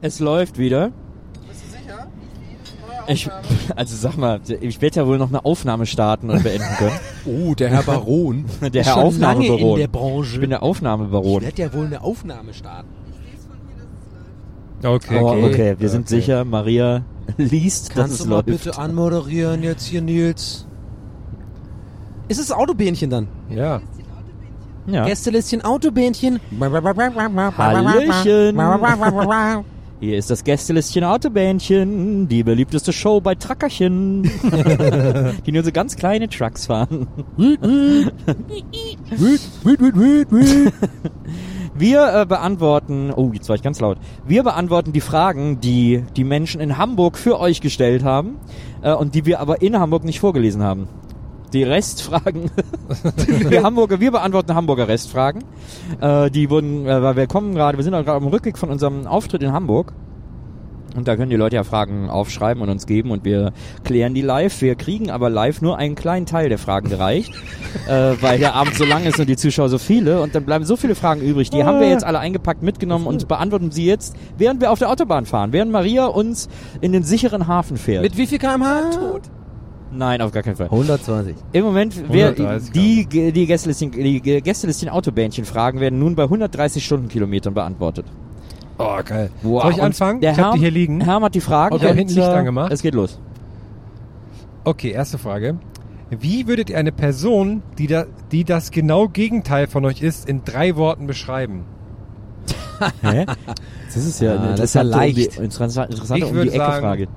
es läuft wieder. Bist du sicher? Ich, also sag mal, ich werde ja wohl noch eine Aufnahme starten und beenden können. oh, der Herr Baron. der Herr Aufnahmebaron. Ich bin der Aufnahmebaron. Ich werde ja wohl eine Aufnahme starten. Okay, oh, okay. okay. wir okay. sind sicher, Maria liest, Kannst dass es läuft. Kannst du bitte anmoderieren jetzt hier, Nils? Ist es Autobähnchen dann? Ja. ja. Gästelistchen Autobähnchen. Hallöchen. Hier ist das Gästelistchen Autobähnchen, die beliebteste Show bei Truckerchen, die nur so ganz kleine Trucks fahren. Wir äh, beantworten, oh, jetzt war ich ganz laut. Wir beantworten die Fragen, die die Menschen in Hamburg für euch gestellt haben äh, und die wir aber in Hamburg nicht vorgelesen haben. Die Restfragen. wir Hamburger, wir beantworten Hamburger Restfragen. Äh, die wurden, äh, wir kommen gerade, wir sind gerade am Rückweg von unserem Auftritt in Hamburg. Und da können die Leute ja Fragen aufschreiben und uns geben und wir klären die live. Wir kriegen aber live nur einen kleinen Teil der Fragen gereicht, äh, weil der Abend so lang ist und die Zuschauer so viele und dann bleiben so viele Fragen übrig. Die haben wir jetzt alle eingepackt, mitgenommen und beantworten sie jetzt, während wir auf der Autobahn fahren, während Maria uns in den sicheren Hafen fährt. Mit wie viel kmh? Tot. Nein, auf gar keinen Fall. 120. Im Moment, werden die, die Gästelistchen Autobähnchen fragen, werden nun bei 130 Stundenkilometern beantwortet. Oh, geil. Wow. Soll ich anfangen? Der ich Herm, hab die hier liegen. Herm hat die Fragen. Okay, hinten Licht äh, angemacht. Es geht los. Okay, erste Frage. Wie würdet ihr eine Person, die, da, die das genau Gegenteil von euch ist, in drei Worten beschreiben? Hä? Das ist ja, ah, das ist ja leicht. Um die, interessante, interessante ich um die Ecke sagen, Frage.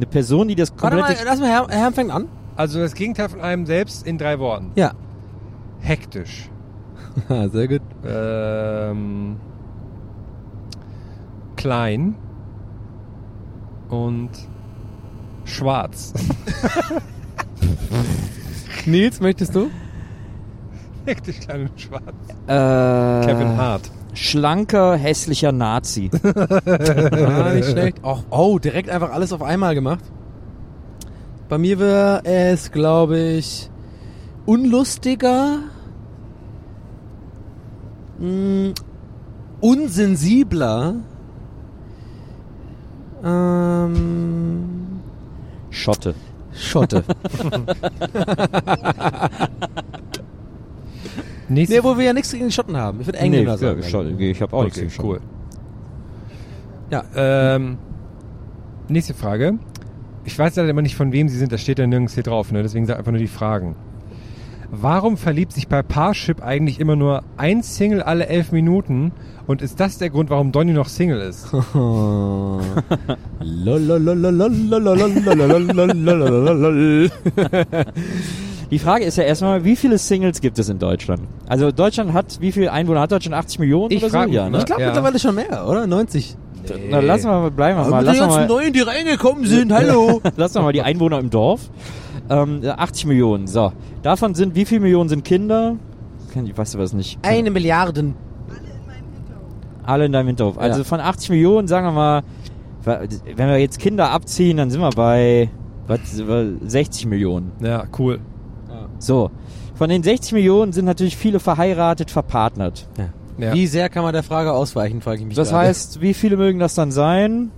Eine Person, die das Warte mal, lass mal, Herr, Herr fängt an. Also das Gegenteil von einem selbst in drei Worten. Ja. Hektisch. Ah, sehr gut. Ähm, klein. Und schwarz. Nils, möchtest du? Hektisch, klein und schwarz. Äh, Kevin Hart schlanker, hässlicher Nazi. ah, nicht schlecht. Oh, oh, direkt einfach alles auf einmal gemacht. Bei mir wäre es, glaube ich, unlustiger, mh, unsensibler, ähm, Schotte. Schotte. Nächste nee, wo wir ja nichts gegen die Schotten haben. Ich würde Engländer nee, sagen. Ja, ich habe auch okay, nichts gegen Schotten. Cool. Ja, ähm, nächste Frage. Ich weiß leider immer nicht, von wem sie sind. Das steht ja nirgends hier drauf. Ne? Deswegen sag einfach nur die Fragen. Warum verliebt sich bei Parship eigentlich immer nur ein Single alle elf Minuten? Und ist das der Grund, warum Donny noch Single ist? Die Frage ist ja erstmal, wie viele Singles gibt es in Deutschland? Also Deutschland hat, wie viele Einwohner hat Deutschland? 80 Millionen ich oder frag, so? Ja, ne? Ich glaube ja. mittlerweile schon mehr, oder? 90. Nee. Na, lassen wir mal, bleiben wir mal. Lass die ganzen mal, Neuen, die reingekommen sind, hallo. lassen wir mal die Einwohner im Dorf. Ähm, 80 Millionen, so. Davon sind, wie viele Millionen sind Kinder? Ich weiß was nicht. Eine Milliarde. Alle in meinem Hinterhof. Alle in deinem Hinterhof. Also von 80 Millionen, sagen wir mal, wenn wir jetzt Kinder abziehen, dann sind wir bei 60 Millionen. Ja, cool. So. Von den 60 Millionen sind natürlich viele verheiratet, verpartnert. Ja. Wie sehr kann man der Frage ausweichen, frage ich mich Das gerade. heißt, wie viele mögen das dann sein?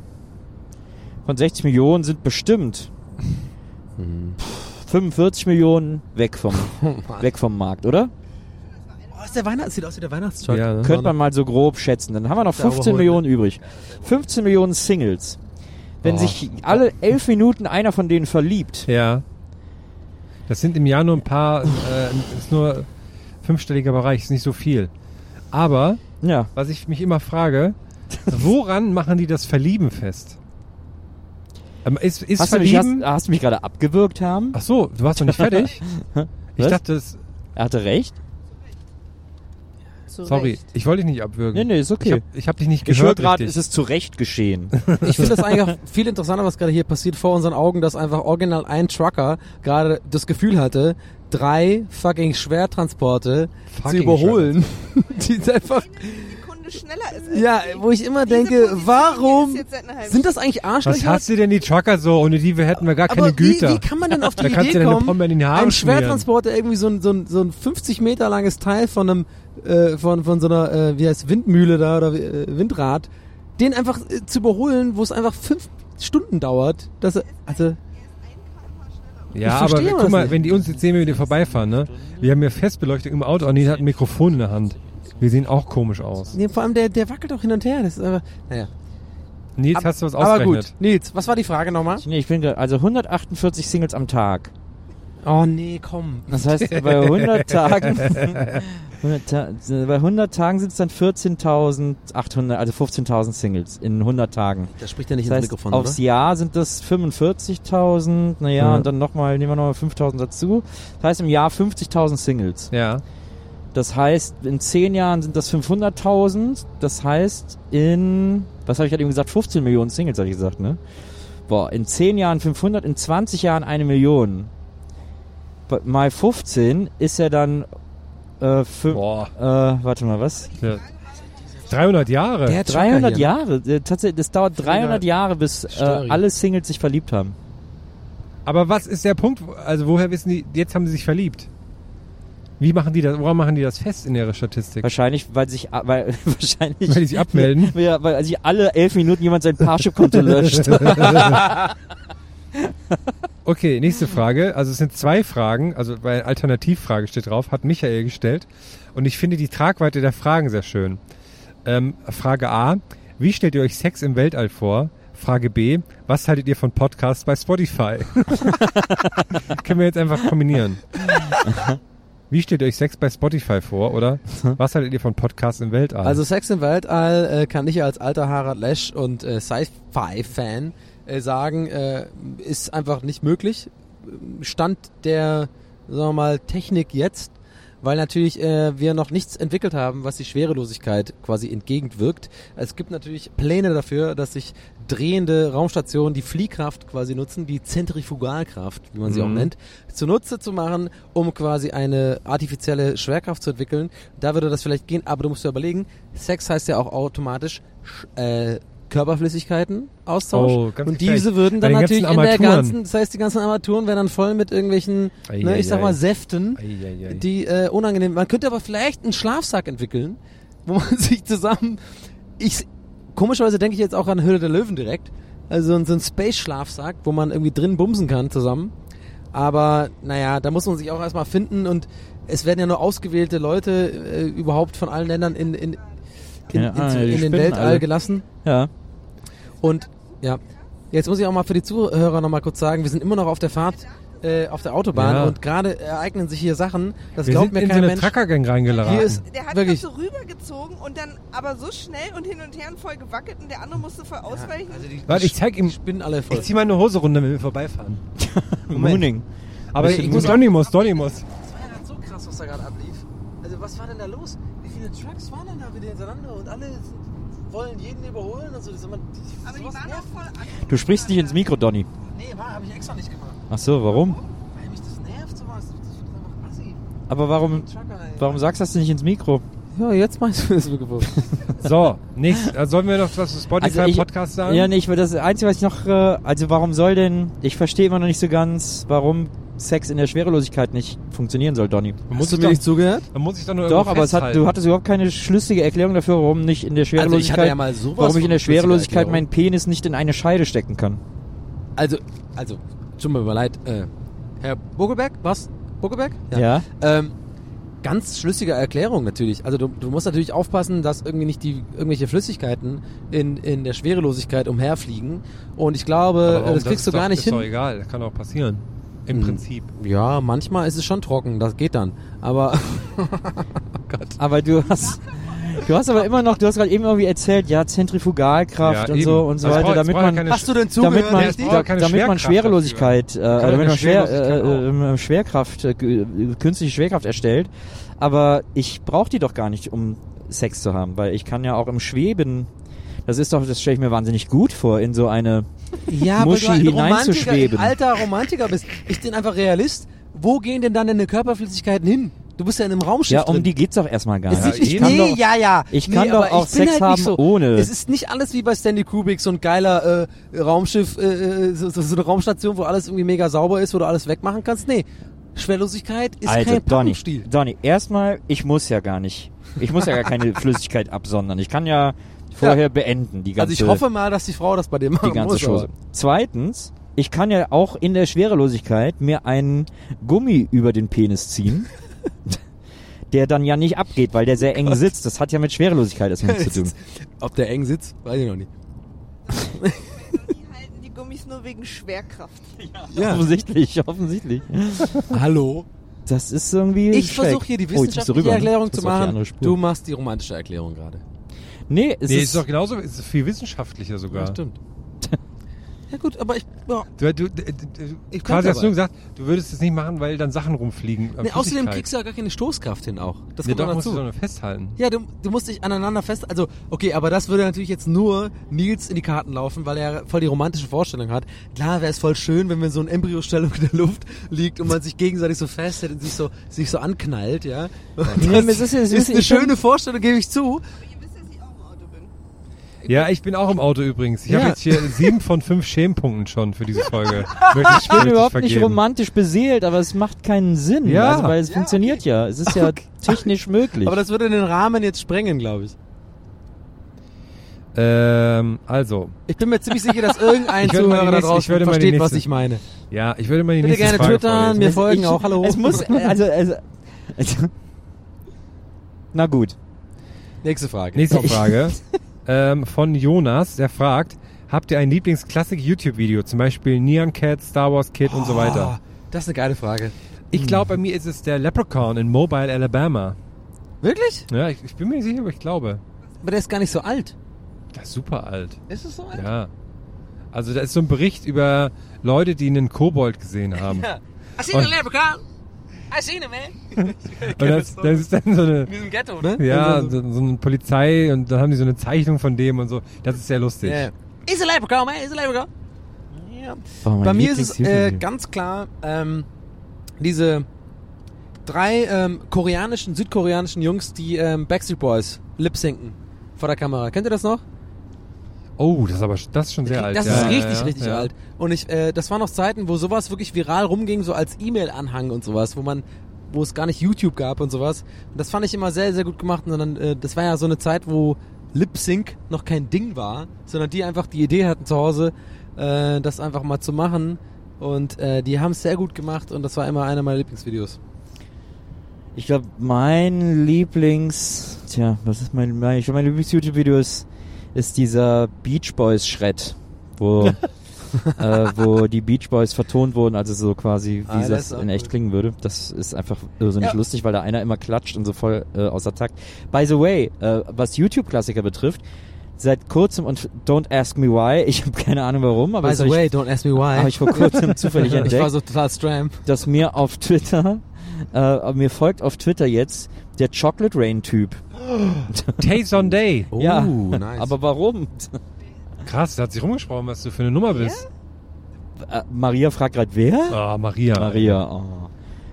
Von 60 Millionen sind bestimmt Mhm. 45 Millionen weg vom, weg vom Markt, oder? Oh, ist der Weihnachts sieht aus wie der Weihnachtstruck. Ja? Könnte man mal so grob schätzen. Dann haben wir noch Der 15 überholt, Millionen übrig. 15 Millionen Singles. Wenn Oh. sich alle elf Minuten einer von denen verliebt, Ja. Das sind im Jahr nur ein paar, äh, ist nur fünfstelliger Bereich, ist nicht so viel. Aber, ja, was ich mich immer frage, woran machen die das Verlieben fest? Ähm, ist ist hast, du mich, hast, Verlieben... hast du mich gerade abgewürgt haben? Ach so, du warst noch nicht fertig? ich dachte, das... Er hatte recht. Zu Sorry, Recht. ich wollte dich nicht abwürgen. Nee, nee, ist okay. Ich hab, ich hab dich nicht Ich höre gehört gerade, richtig. es ist zu Recht geschehen. Ich finde das eigentlich auch viel interessanter, was gerade hier passiert vor unseren Augen, dass einfach original ein Trucker gerade das Gefühl hatte, drei fucking Schwertransporte zu Fucking überholen. Die ist einfach, Schneller ist. ja, wo ich immer denke, warum sind das eigentlich Was Arschlöcher? hast du denn die Trucker so? Ohne die wir hätten wir gar keine Aber wie, Güter. wie kann man denn auf die Da kannst Idee du deine kommen, Pombe in die Haare ein schmieren. Schwertransporter irgendwie so ein, so ein, so ein 50 Meter langes Teil von einem, äh, von, von so einer, äh, wie heißt Windmühle da oder äh, Windrad, den einfach äh, zu überholen, wo es einfach fünf Stunden dauert, dass er, also, Ja, Ich aber guck mal, nicht. wenn die uns jetzt sehen, wenn wir vorbeifahren, ne? Wir haben ja Festbeleuchtung im Auto und die hat ein Mikrofon in der Hand. Wir sehen auch komisch aus. nee, vor allem der, der wackelt auch hin und her, das ist aber, naja. Nils, Ab- hast du was Aber ausgerechnet? gut, Nils, was war die Frage nochmal? nee, ich bin also 148 Singles am Tag. Oh nee, komm. Das heißt, bei 100 Tagen, 100 Ta bei 100 Tagen sind es dann 14.800, also 15.000 Singles in 100 Tagen. Das spricht ja nicht Das ins heißt, Mikrofon, aufs oder? Jahr sind das 45.000, naja, Ja. und dann nochmal, nehmen wir nochmal 5.000 dazu. Das heißt im Jahr 50.000 Singles. Ja. Das heißt, in 10 Jahren sind das 500.000. Das heißt, in, was habe ich gerade eben gesagt, 15 Millionen Singles, habe ich gesagt, ne? Boah, in 10 Jahren 500, in 20 Jahren eine Million. Bei- Mal 15 ist ja dann, äh, fü- Boah. äh, warte mal, was? Ja. 300 Jahre. Der Trucker 300 hier, ne? Jahre. Äh, Tatsächlich, das dauert 300 Jahre, bis äh, alle Singles sich verliebt haben. Aber was ist der Punkt? Also woher wissen die, jetzt haben sie sich verliebt? Wie machen die das, woran machen die das fest in ihrer Statistik? Wahrscheinlich, weil sich, weil, wahrscheinlich. Weil die sich abmelden? Ja, weil sich alle elf Minuten jemand sein Parship-Konto löscht. Okay, nächste Frage. Also es sind zwei Fragen, also bei Alternativfrage steht drauf, hat Michael gestellt. Und ich finde die Tragweite der Fragen sehr schön. Ähm, Frage A, wie stellt ihr euch Sex im Weltall vor? Frage B, was haltet ihr von Podcasts bei Spotify? Können wir jetzt einfach kombinieren. Wie stellt euch Sex bei Spotify vor, oder? Was haltet ihr von Podcasts im Weltall? Also Sex im Weltall äh, kann ich als alter Harald Lesch und äh, Sci-Fi-Fan äh, sagen, äh, ist einfach nicht möglich. Stand der, sagen wir mal, Technik jetzt, weil natürlich äh, wir noch nichts entwickelt haben, was die Schwerelosigkeit quasi entgegenwirkt. Es gibt natürlich Pläne dafür, dass sich drehende Raumstationen die Fliehkraft quasi nutzen, die Zentrifugalkraft, wie man sie auch Mhm. nennt, zunutze zu machen, um quasi eine artifizielle Schwerkraft zu entwickeln. Da würde das vielleicht gehen, aber du musst dir überlegen, Sex heißt ja auch automatisch sch- äh, Körperflüssigkeiten Austausch Oh, ganz und diese würden Bei dann natürlich in der ganzen, das heißt die ganzen Armaturen wären dann voll mit irgendwelchen, ne, ich sag mal Säften, Eieiei. die äh, unangenehm. Man könnte aber vielleicht einen Schlafsack entwickeln, wo man sich zusammen. Ich komischerweise denke ich jetzt auch an Höhle der Löwen direkt. Also so ein Space-Schlafsack, wo man irgendwie drin bumsen kann zusammen. Aber naja, da muss man sich auch erstmal finden und es werden ja nur ausgewählte Leute äh, überhaupt von allen Ländern in, in, in, Keine in, Ahnung, in, die den Weltall alle. gelassen. ja. Und ja, jetzt muss ich auch mal für die Zuhörer noch mal kurz sagen, wir sind immer noch auf der Fahrt äh, auf der Autobahn Ja. und gerade ereignen sich hier Sachen, das Wir glaubt sind mir in so kein eine Mensch. Truckergang reingeraten. Hier ist Der hat wirklich das so rübergezogen und dann aber so schnell und hin und her und voll gewackelt und der andere musste voll ausweichen. Warte, ich zeig ihm. die spinnen alle voll. Ich zieh meine Hose runter, wenn wir vorbeifahren. Mooning. Aber Ich muss Donny muss. Das war ja gerade so krass, was da gerade ablief. Also was war denn da los? Wie viele Trucks waren denn da wieder hintereinander und alle wollen jeden überholen und so. Das ist immer, die, Aber die waren voll an. Du sprichst nicht ins Mikro, Donny. Nee, war, habe ich extra nicht gemacht. Ach so, warum? Weil mich das nervt sowas. Das ist einfach assi. Aber warum, warum sagst du das nicht ins Mikro? Ja, jetzt meinst du das Mikrofon. So, nächst, äh, sollen wir noch was zu Spotify Also ich- Podcast sagen? Ja, nee, ich, das Einzige, was ich noch, äh, also warum soll denn, ich verstehe immer noch nicht so ganz, warum Sex in der Schwerelosigkeit nicht funktionieren soll, Donny. Hast du mir doch, nicht zugehört? man muss sich doch nur Doch, aber es hat, du hattest überhaupt keine schlüssige Erklärung dafür, warum nicht in der Also ich Schwerelosigkeit, hatte ja mal sowas warum ich in der Schwerelosigkeit meinen Penis nicht in eine Scheide stecken kann. Also, also, tut mir leid, äh, Herr Buckelberg, was? Buckelberg? Ja. Ähm, ganz schlüssige Erklärung natürlich. Also du, du musst natürlich aufpassen, dass irgendwie nicht die irgendwelche Flüssigkeiten in, in der Schwerelosigkeit umherfliegen. Und ich glaube, äh, das kriegst ist du doch, gar nicht ist hin. doch egal, das kann auch passieren. Im Hm. Prinzip. Ja, manchmal ist es schon trocken, das geht dann. Aber Aber du hast, du hast aber immer noch, du hast gerade eben irgendwie erzählt, ja, Zentrifugalkraft Ja, und so und so Also weiter, damit man, hast du denn damit zugehört? man, richtig? da, damit man Schwerelosigkeit, äh, damit man Schwer, Schwerelosigkeit äh, äh, Schwerkraft, äh, g- künstliche Schwerkraft erstellt. Aber ich brauche die doch gar nicht, um Sex zu haben, weil ich kann ja auch im Schweben, das ist doch, das stelle ich mir wahnsinnig gut vor, in so eine Ja, Muschi weil du ein hineinzuschweben. Romantiker, ein alter Romantiker bist. Ich bin einfach Realist. Wo gehen denn dann deine Körperflüssigkeiten hin? Du bist ja in einem Raumschiff Ja, um drin. die geht's doch erstmal gar nicht. ich, ich kann nee, doch, ja, ja. ich nee, kann doch aber auch Sex halt haben so. ohne. Es ist nicht alles wie bei Stanley Kubrick, so ein geiler äh, Raumschiff, äh, äh, so, so eine Raumstation, wo alles irgendwie mega sauber ist, wo du alles wegmachen kannst. Nee, Schwerlosigkeit ist also, kein Donny, Packungsstil. Donny, erstmal, ich muss ja gar nicht. Ich muss ja gar keine Flüssigkeit absondern. Ich kann ja vorher beenden, die ganze, Also ich hoffe mal, dass die Frau das bei dir machen die ganze muss. Chose. aber- Zweitens, ich kann ja auch in der Schwerelosigkeit mir einen Gummi über den Penis ziehen. Der dann ja nicht abgeht, weil der sehr eng sitzt. Das hat ja mit Schwerelosigkeit erstmal nichts zu tun. Ob der eng sitzt, weiß ich noch nicht. Die halten die Gummis nur wegen Schwerkraft. Ja. Offensichtlich, offensichtlich. Hallo? Das ist irgendwie. Ich versuche hier die Oh, wissenschaftliche rüber, ne? Erklärung zu machen. Du machst die romantische Erklärung gerade. Nee, es Nee, ist, ist doch genauso, ist viel wissenschaftlicher sogar. Ja, stimmt. Ja gut, aber ich... Ja. Du, du, du, du Ich quasi hast du dabei. gesagt, du würdest es nicht machen, weil dann Sachen rumfliegen. an Nee, außerdem kriegst du ja gar keine Stoßkraft hin auch. Das Ja, kommt doch musst du doch nur festhalten. Ja, du, du musst dich aneinander fest... Also, okay, aber das würde natürlich jetzt nur Nils in die Karten laufen, weil er voll die romantische Vorstellung hat. Klar wäre es voll schön, wenn wir in so eine Embryostellung in der Luft liegt und man sich gegenseitig so festhält und sich so, sich so anknallt, ja. Nee, es ist, es ist eine schöne Vorstellung, gebe ich zu. Aber ihr wisst, dass ich auch im Auto bin. Ja, ich bin auch im Auto übrigens. Ich Ja. habe jetzt hier sieben von fünf Schämpunkten schon für diese Folge. Möchte ich, Ich bin überhaupt nicht romantisch beseelt, aber es macht keinen Sinn. Ja. Also, weil es funktioniert ja. Es ist ja technisch möglich. Aber das würde den Rahmen jetzt sprengen, glaube ich. Ähm, also, Ich bin mir ziemlich sicher, dass irgendein Ich würde mal die Zuhörer da nächste- ich draußen versteht, was nächste- ich meine. ja, ich würde mal die Bitte nächste gerne Frage twittern, vorlesen. mir folgen ich, auch, hallo. Es muss, also, also, also na gut. Nächste Frage. Nächste Frage ähm, von Jonas, der fragt, habt ihr ein Lieblingsklassik-YouTube-Video, zum Beispiel Neon Cat, Star Wars Kid und so weiter? Oh, das ist eine geile Frage. Ich glaube, bei mir ist es der Leprechaun in Mobile, Alabama. Wirklich? Ja, ich, ich bin mir nicht sicher, aber ich glaube. Aber der ist gar nicht so alt. Der ist super alt. Ist es so alt? Ja. Also da ist so ein Bericht über Leute, die einen Kobold gesehen haben. I seen a leprechaun. I seen him, man. Und das, das ist dann so eine, In diesem Ghetto, ne? ja, Also, so, so eine Polizei und dann haben die so eine Zeichnung von dem und so. Das ist sehr lustig. ja. Is a leprechaun, man. Is a leprechaun. Ja. Oh, Bei mir ist es äh, ganz klar ähm, diese drei ähm, koreanischen, südkoreanischen Jungs, die ähm, Backstreet Boys lip-sinken vor der Kamera. Kennt ihr das noch? Oh, das ist aber das ist schon sehr alt. Das ja, ist richtig, ja, richtig ja. alt. Und ich, äh, das waren noch Zeiten, wo sowas wirklich viral rumging, so als E-Mail-Anhang und sowas, wo man, wo es gar nicht YouTube gab und sowas. Und das fand ich immer sehr, sehr gut gemacht. Und dann, äh, das war ja so eine Zeit, wo Lip Sync noch kein Ding war, sondern die einfach die Idee hatten zu Hause, äh, das einfach mal zu machen. Und äh, die haben es sehr gut gemacht und das war immer einer meiner Lieblingsvideos. Ich glaube, mein Lieblings, tja, was ist mein, mein ich glaub, mein Lieblings-YouTube-Video ist, ist dieser Beach Boys Shred, wo, äh, wo die Beach Boys vertont wurden, also so quasi, wie Ah, das das in echt cool. klingen würde. Das ist einfach irrsinnig Ja. lustig, weil da einer immer klatscht und so voll äh, außer Takt. By the way, äh, was YouTube-Klassiker betrifft, seit kurzem und Don't Ask Me Why, ich habe keine Ahnung warum, aber By the habe way, ich, don't ask me why. hab ich vor kurzem zufällig ich war entdeckt so total stram. dass mir auf Twitter, äh, mir folgt auf Twitter jetzt der Chocolate Rain Typ. Taste on Day. Oh, ja, nice. aber warum? Krass, da hat sich rumgesprochen, was du für eine Nummer bist. Äh, Maria fragt gerade, wer? Ah, Maria. Maria, oh.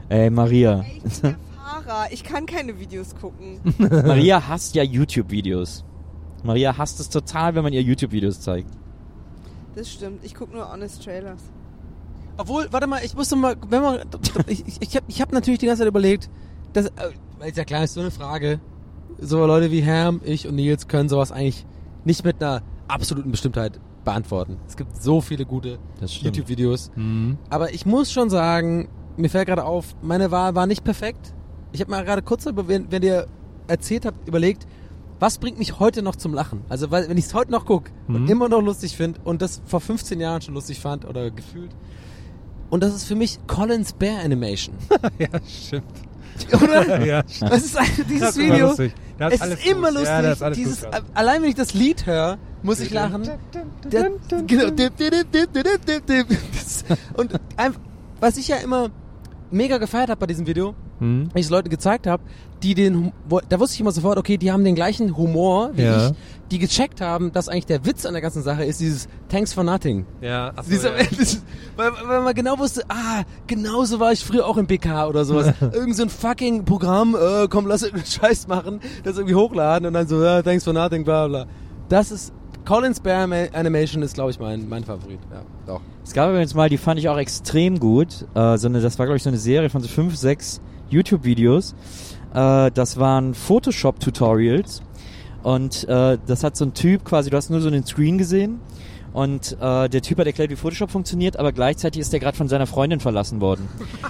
Ey, Maria. Ich bin der Fahrer. Ich kann keine Videos gucken. Maria hasst ja YouTube-Videos. Maria hasst es total, wenn man ihr YouTube-Videos zeigt. Das stimmt. Ich gucke nur Honest Trailers. Obwohl, warte mal, ich musste mal, wenn man, ich, ich, ich habe ich hab natürlich die ganze Zeit überlegt, dass, äh, weil ist ja klar, ist so eine Frage. So Leute wie Herm, ich und Nils können sowas eigentlich nicht mit einer absoluten Bestimmtheit beantworten. Es gibt so viele gute. YouTube-Videos. Mhm. Aber ich muss schon sagen, mir fällt gerade auf, meine Wahl war nicht perfekt. Ich habe mal gerade kurz, über- wenn, wenn ihr erzählt habt, überlegt, was bringt mich heute noch zum Lachen? Also, weil, wenn ich es heute noch gucke und Mhm. immer noch lustig finde und das vor 15 Jahren schon lustig fand oder gefühlt. Und das ist für mich Collins Bear Animation. ja, stimmt. Oder? ja, stimmt. Das ist dieses ist Video. Das Es alles ist immer lustig. Ja, ist dieses, gut, ja. allein wenn ich das Lied höre, muss ich lachen. Der, genau. Und einfach, was ich ja immer mega gefeiert habe bei diesem Video, Hm? wenn ich es Leute gezeigt habe, die den, da wusste ich immer sofort, okay, die haben den gleichen Humor wie Ja. ich, die gecheckt haben, dass eigentlich der Witz an der ganzen Sache ist dieses Thanks for nothing. Ja, achso, Dieser, dieses, weil, weil man genau wusste, ah, genauso war ich früher auch im PK oder sowas. Irgend so ein fucking Programm, äh, komm, lass irgendeinen Scheiß machen, das irgendwie hochladen und dann so, ja, thanks for nothing, bla bla. Das ist, Collins Bear Animation ist, glaube ich, mein, mein Favorit. Ja, doch. Es gab übrigens mal, die fand ich auch extrem gut. Äh, so eine, das war, glaube ich, so eine Serie von so fünf, sechs YouTube-Videos. Äh, das waren Photoshop-Tutorials. Und äh, das hat so ein Typ quasi, du hast nur so einen Screen gesehen. Und äh, der Typ hat erklärt, wie Photoshop funktioniert, aber gleichzeitig ist er gerade von seiner Freundin verlassen worden.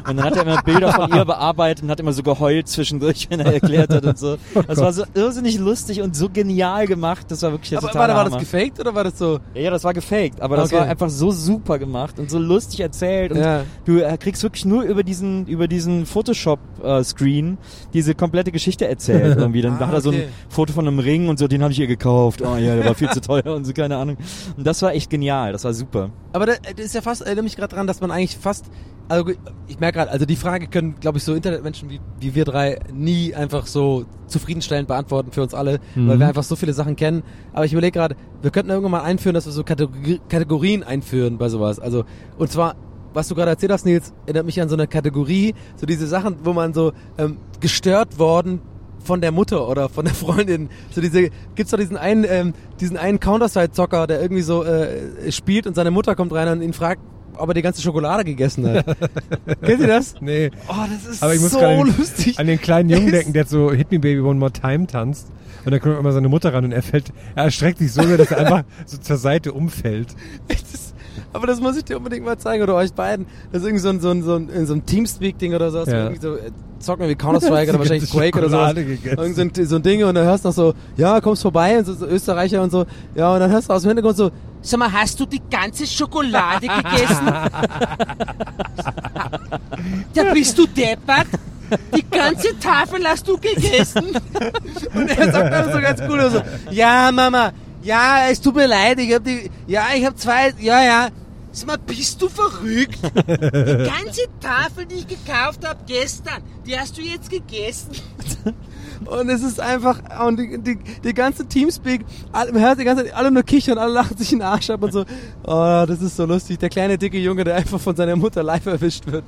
Und dann hat er immer Bilder von ihr bearbeitet und hat immer so geheult zwischendurch, wenn er erklärt hat und so. Das war so irrsinnig lustig und so genial gemacht. Das war wirklich der Aber warte, war das gefaked oder war das so? Ja, ja, das war gefaked, aber das Okay. war einfach so super gemacht und so lustig erzählt und Ja. du äh, kriegst wirklich nur über diesen über diesen Photoshop äh, diese komplette Geschichte erzählt irgendwie. Dann Ah, hat er so ein okay. Foto von einem Ring und so, den habe ich ihr gekauft. Oh ja, der war viel zu teuer und so keine Ahnung. Und das war echt genial, das war super. Aber das, das ist ja fast, erinnere mich gerade dran, dass man eigentlich fast, also ich merke gerade, also die Frage können, glaube ich, so Internetmenschen wie, wie wir drei nie einfach so zufriedenstellend beantworten für uns alle, weil wir einfach so viele Sachen kennen. Aber ich überlege gerade, wir könnten irgendwann mal einführen, dass wir so Kategori Kategorien einführen bei sowas. Also, und zwar, was du gerade erzählt hast, Nils, erinnert mich an so eine Kategorie, so diese Sachen, wo man so ähm, gestört worden von der Mutter oder von der Freundin. So diese, gibt's doch diesen einen, ähm, diesen einen Counter-Strike-Zocker, der irgendwie so äh, spielt und seine Mutter kommt rein und ihn fragt, ob er die ganze Schokolade gegessen hat. Kennt ihr das? Nee. Oh, das ist Aber ich muss so an- lustig. an den kleinen Jungen denken, der so Hit Me Baby One More Time tanzt. Und dann kommt immer seine Mutter ran und er fällt, er erstreckt sich so dass er einfach so zur Seite umfällt. Das, aber das muss ich dir unbedingt mal zeigen oder euch beiden. Das ist irgendwie so ein, so ein, so ein, so ein Teamspeak-Ding oder sowas. Ja. Irgendwie so, äh, zocken wie Counter-Strike oder wahrscheinlich Quake oder sowas. Irgend so ein, so ein Ding und dann hörst du noch so, ja, kommst vorbei und so, so Österreicher und so. Ja, und dann hörst du aus dem Hintergrund so, sag mal, hast du die ganze Schokolade gegessen? ja, bist du deppert? Die ganze Tafel hast du gegessen? und er sagt dann so ganz cool so, ja, Mama, ja, es tut mir leid, ich hab die, ja, ich hab zwei, ja, ja. Sag mal, bist du verrückt? Die ganze Tafel, die ich gekauft habe gestern, die hast du jetzt gegessen. Und es ist einfach, und die, die, die ganze Teamspeak, alle, man hört die ganze Zeit, alle nur kichern, alle lachen sich in den Arsch ab und so. Oh, das ist so lustig. Der kleine, dicke Junge, der einfach von seiner Mutter live erwischt wird.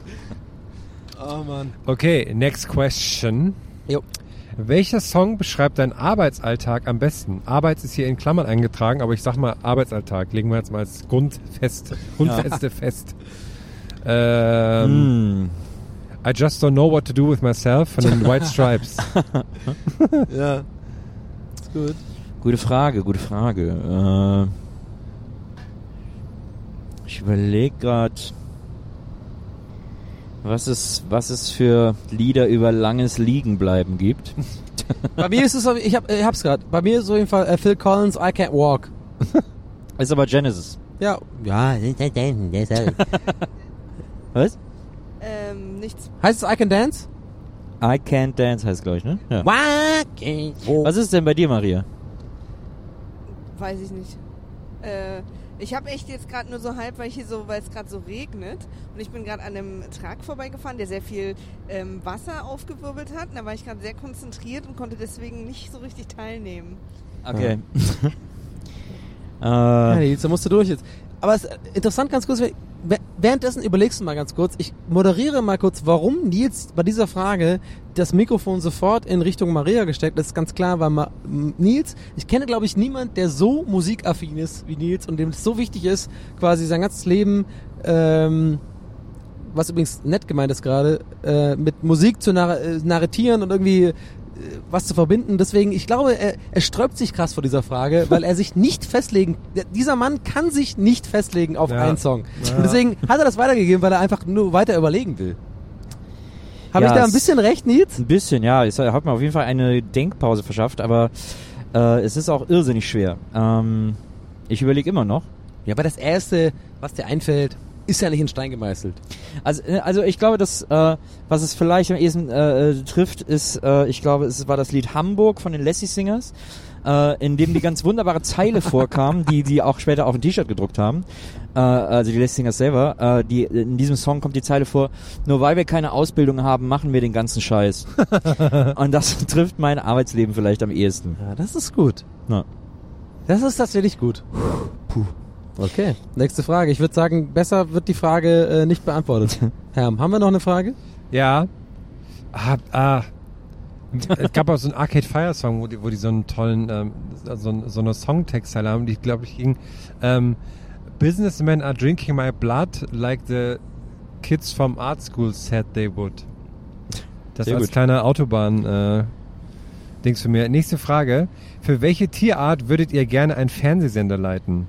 Oh, Mann. Okay, next question. Jo. Welcher Song beschreibt deinen Arbeitsalltag am besten? Arbeits ist hier in Klammern eingetragen, aber ich sag mal Arbeitsalltag. Legen wir jetzt mal als Grundfest, Grundfeste fest. Ähm, Mm. I just don't know what to do with myself von den White Stripes. Ja. Ist gut. Gute Frage, gute Frage. Äh, ich überlege gerade, was es, was es für Lieder über langes Liegenbleiben gibt. Bei mir ist es, so- ich, hab, ich hab's gerade. Bei mir ist es auf jeden Fall äh, Phil Collins, I Can't Walk. Ist aber Genesis. Ja. Ja. Was? Ähm, nichts. Heißt es I Can Dance? I Can't Dance heißt, glaube ich, ne? Ja. Was ist denn bei dir, Maria? Weiß ich nicht. Äh, ich habe echt jetzt gerade nur so halb, weil ich hier so, weil es gerade so regnet und ich bin gerade an einem Trag vorbeigefahren, der sehr viel ähm, Wasser aufgewirbelt hat. Und da war ich gerade sehr konzentriert und konnte deswegen nicht so richtig teilnehmen. Okay. Ja, äh, Nils, da musst du durch jetzt. Aber es ist interessant, ganz kurz, wäh- währenddessen überlegst du mal ganz kurz, ich moderiere mal kurz, warum Nils bei dieser Frage das Mikrofon sofort in Richtung Maria gesteckt. Ist, ganz klar, weil Ma Nils, ich kenne glaube ich niemand, der so musikaffin ist wie Nils und dem es so wichtig ist, quasi sein ganzes Leben, ähm, was übrigens nett gemeint ist gerade, äh, mit Musik zu nar äh, narratieren und irgendwie was zu verbinden. Deswegen, ich glaube, er, er sträubt sich krass vor dieser Frage, weil er sich nicht festlegen, dieser Mann kann sich nicht festlegen auf Ja. einen Song. Ja. Deswegen hat er das weitergegeben, weil er einfach nur weiter überlegen will. Habe Ja, ich da ein bisschen recht, Nils? ein bisschen, ja. Es hat mir auf jeden Fall eine Denkpause verschafft, aber äh, es ist auch irrsinnig schwer. Ähm, ich überlege immer noch. Ja, aber das Erste, was dir einfällt, ist ja nicht in Stein gemeißelt. Also, äh, also ich glaube, dass äh, was es vielleicht am ehesten äh, äh, trifft, ist, äh, ich glaube, es war das Lied Hamburg von den Lassie Singers. äh, in dem die ganz wunderbare Zeile vorkam, die die auch später auf ein T-Shirt gedruckt haben. Äh, also die Les Singers selber. Äh, die, in diesem Song kommt die Zeile vor, nur weil wir keine Ausbildung haben, machen wir den ganzen Scheiß. Und das trifft mein Arbeitsleben vielleicht am ehesten. Ja, das ist gut. Ja. Das ist tatsächlich gut. Puh. Okay, nächste Frage. Ich würde sagen, besser wird die Frage äh, nicht beantwortet. Herm, haben wir noch eine Frage? Ja. Ah, ah. es gab auch so einen Arcade Fire Song, wo die, wo die so einen tollen, ähm, so, so eine Songtextzeile haben, die glaube ich ging, ähm, Businessmen are drinking my blood like the kids from art school said they would. Das Sehr als gut. kleiner Autobahn äh, Dings für mir. Nächste Frage. Für welche Tierart würdet ihr gerne einen Fernsehsender leiten?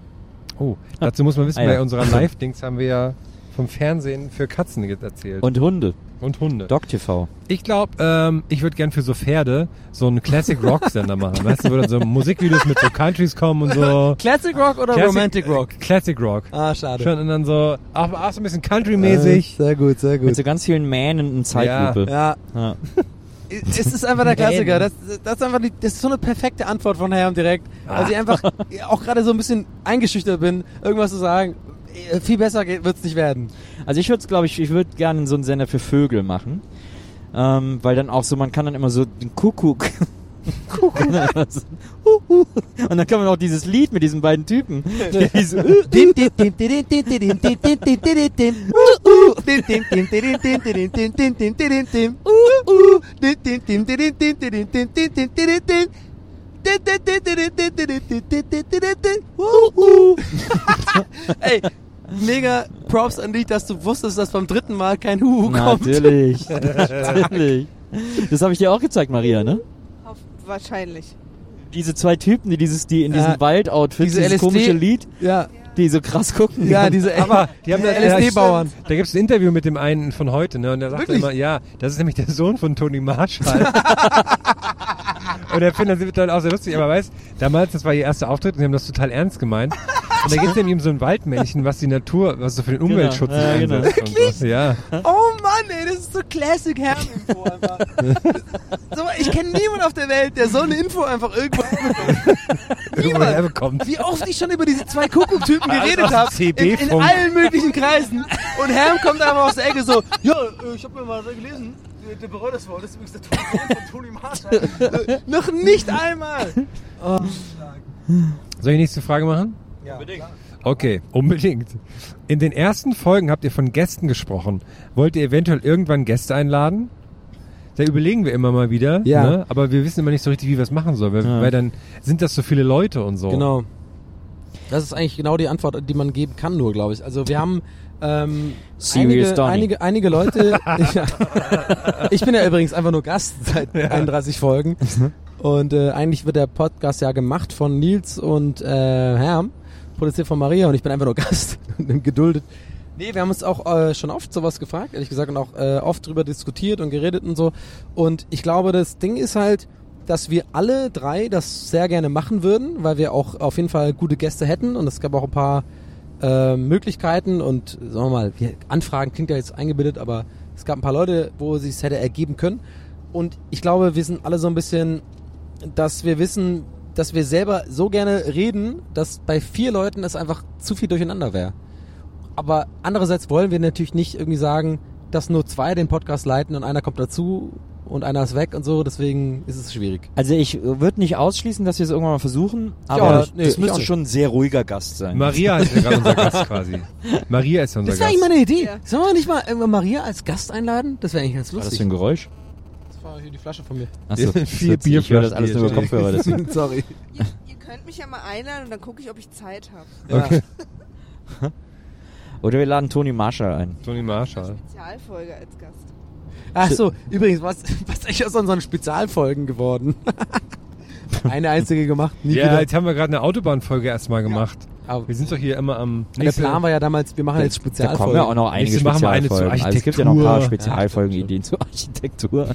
Oh, dazu muss man wissen, Ah, ja. bei unserer Live-Dings haben wir ja vom Fernsehen für Katzen erzählt. Und Hunde. Und Hunde. Doc TV. Ich glaube, ähm, ich würde gern für so Pferde so einen Classic Rock Sender machen. Weißt du, wo dann so Musikvideos mit so Countries kommen und so. Classic Rock oder Classic- Romantic Rock? Classic Rock. Ah, schade. Schon und dann so, auch, auch so ein bisschen Country-mäßig. Äh, sehr gut, sehr Mit gut. so ganz vielen Mähnen in Zeitlupe. Ja, Ja. es ist einfach der Klassiker. Das, das ist einfach die, das ist so eine perfekte Antwort von Herrn direkt. Weil ich einfach auch gerade so ein bisschen eingeschüchtert bin, irgendwas zu sagen. Äh, Viel besser wird es nicht werden. Also ich würde glaube ich, ich würde gerne so einen Sender für Vögel machen. Ähm, weil dann auch so, man kann dann immer so den Kuckuck. Und dann kann man auch dieses Lied mit diesen beiden Typen. Ey, mega Props an dich, dass du wusstest, dass beim dritten Mal kein Huhu kommt. Natürlich, natürlich. Das habe ich dir auch gezeigt, Maria, ne? Wahrscheinlich. Diese zwei Typen, die dieses, die in Ja. diesem Waldoutfit, Diese dieses LSD komische Lied, Ja, die so krass gucken. ja, diese Aber die haben da- LSD-Bauern. Da gibt's ein Interview mit dem einen von heute, ne? Und der sagt Wirklich? immer, ja, das ist nämlich der Sohn von Tony Marshall. und er findet das dann auch sehr lustig, aber weißt, damals, das war ihr erster Auftritt und die haben das total ernst gemeint. Und da geht's nämlich um so ein Waldmännchen, was die Natur, was so für den Umweltschutz Genau. Ja, genau. so. Ja. Oh Mann, ey, das ist so Classic Herm-Info einfach. so, ich kenne niemanden auf der Welt, der so eine Info einfach irgendwo Irgendwo herbekommt. Wie oft ich schon über diese zwei Kuckuck-Typen geredet aus habe. In, in allen möglichen Kreisen. Und Herm kommt einfach aus der Ecke so, ja, äh, ich habe mir mal gelesen, der, der bereut das wohl, das ist übrigens der Sohn von Tony Marshall. äh, noch nicht einmal. Oh. Soll ich die nächste Frage machen? Ja. Okay, unbedingt. In den ersten Folgen habt ihr von Gästen gesprochen. Wollt ihr eventuell irgendwann Gäste einladen? Da überlegen wir immer mal wieder, Ja. ne? aber wir wissen immer nicht so richtig, wie wir es machen sollen, weil, Ja. weil dann sind das so viele Leute und so. Genau. Das ist eigentlich genau die Antwort, die man geben kann, nur, glaube ich. Also wir haben ähm, Serious einige, einige, einige Leute. ja. Ich bin ja übrigens einfach nur Gast seit 31 Folgen. Und äh, eigentlich wird der Podcast ja gemacht von Nils und äh, Herm, produziert von Maria und ich bin einfach nur Gast und geduldet. Nee, wir haben uns auch äh, schon oft sowas gefragt, ehrlich gesagt, und auch äh, oft drüber diskutiert und geredet und so. Und ich glaube, das Ding ist halt, dass wir alle drei das sehr gerne machen würden, weil wir auch auf jeden Fall gute Gäste hätten und es gab auch ein paar äh, Möglichkeiten und sagen wir mal, wir, Anfragen klingt ja jetzt eingebildet, aber es gab ein paar Leute, wo es sich hätte ergeben können. Und ich glaube, wir sind alle so ein bisschen, dass wir wissen, dass wir selber so gerne reden, dass bei vier Leuten es einfach zu viel durcheinander wäre. Aber andererseits wollen wir natürlich nicht irgendwie sagen, dass nur zwei den Podcast leiten und einer kommt dazu und einer ist weg und so, deswegen ist es schwierig. Also ich würde nicht ausschließen, dass wir es irgendwann mal versuchen, aber nicht. Nee, das müsste schon ein sehr ruhiger Gast sein. Maria ist ja gerade unser Gast quasi. Maria ist ja unser Das wäre Gast. eigentlich meine Idee. Ja. Sollen wir nicht mal irgendwann Maria als Gast einladen? Das wäre eigentlich ganz Was ist das lustig. für ein Geräusch? War hier die Flasche von mir. Achso, Vier ich höre das Bierflaschen, alles nur über. Kopfhörer. Deswegen. Sorry. Ihr, ihr könnt mich ja mal einladen und dann gucke ich, ob ich Zeit habe. Ja. Oder wir laden Toni Marshall ein. Tony Marshall. Spezialfolge als Gast. Ach so, übrigens, was, was ist eigentlich aus unseren Spezialfolgen geworden? Eine einzige gemacht, nie Ja, wieder. jetzt haben wir gerade eine Autobahnfolge erstmal gemacht. Aber Wir sind doch hier immer am. der Plan war ja damals, wir machen jetzt Da kommen Spezialfolgen. ja auch noch einige Nächste machen wir eine zur Spezialfolgen. Also es gibt ja noch ein paar Architektur. Spezialfolgen-Ideen zur Architektur.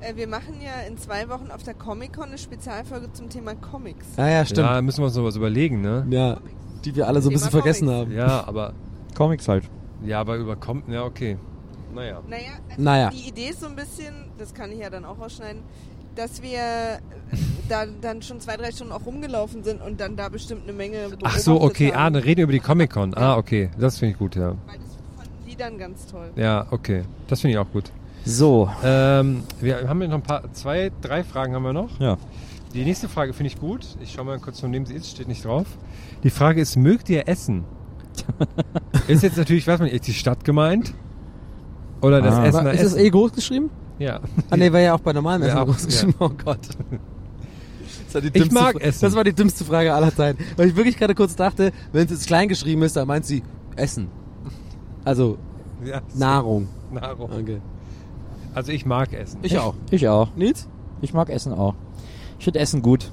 Äh, wir machen ja in zwei Wochen auf der Comic-Con eine Spezialfolge zum Thema Comics. Ah ja, stimmt. Ja, müssen wir uns noch was überlegen, ne? Ja, die wir alle so ein Thema bisschen vergessen Comics. haben. Ja, aber. Comics halt. Ja, aber überkommt. Ja, okay. Naja. Naja, also Naja. die Idee ist so ein bisschen, das kann ich ja dann auch rausschneiden, dass wir da dann schon zwei, drei Stunden auch rumgelaufen sind und dann da bestimmt eine Menge Ach so, okay. Ah, haben. dann reden wir über die Comic-Con. Ah, okay. Das finde ich gut, ja. Weil das fanden die dann ganz toll. Ja, okay. Das finde ich auch gut. So, Ähm, wir haben ja noch ein paar, zwei, drei Fragen haben wir noch. ja. Die nächste Frage finde ich gut. Ich schaue mal kurz, von wem sie ist, steht nicht drauf. Die Frage ist, mögt ihr Essen? ist jetzt natürlich, weiß man nicht, ist die Stadt gemeint? Oder das Ah. Essen Aber ist das eh groß geschrieben? Ja. Ah nee, war ja auch bei normalem Essen Ja, groß ja. geschrieben. Oh Gott. Das war die Ich dümmste mag Fra- Essen. Das war die dümmste Frage aller Zeiten. Weil ich wirklich gerade kurz dachte, wenn es jetzt klein geschrieben ist, dann meint sie Essen. Also ja Nahrung. Nahrung. Okay. Also ich mag Essen. Ich auch. Ich auch. Nils? Ich mag Essen auch. Ich finde Essen gut.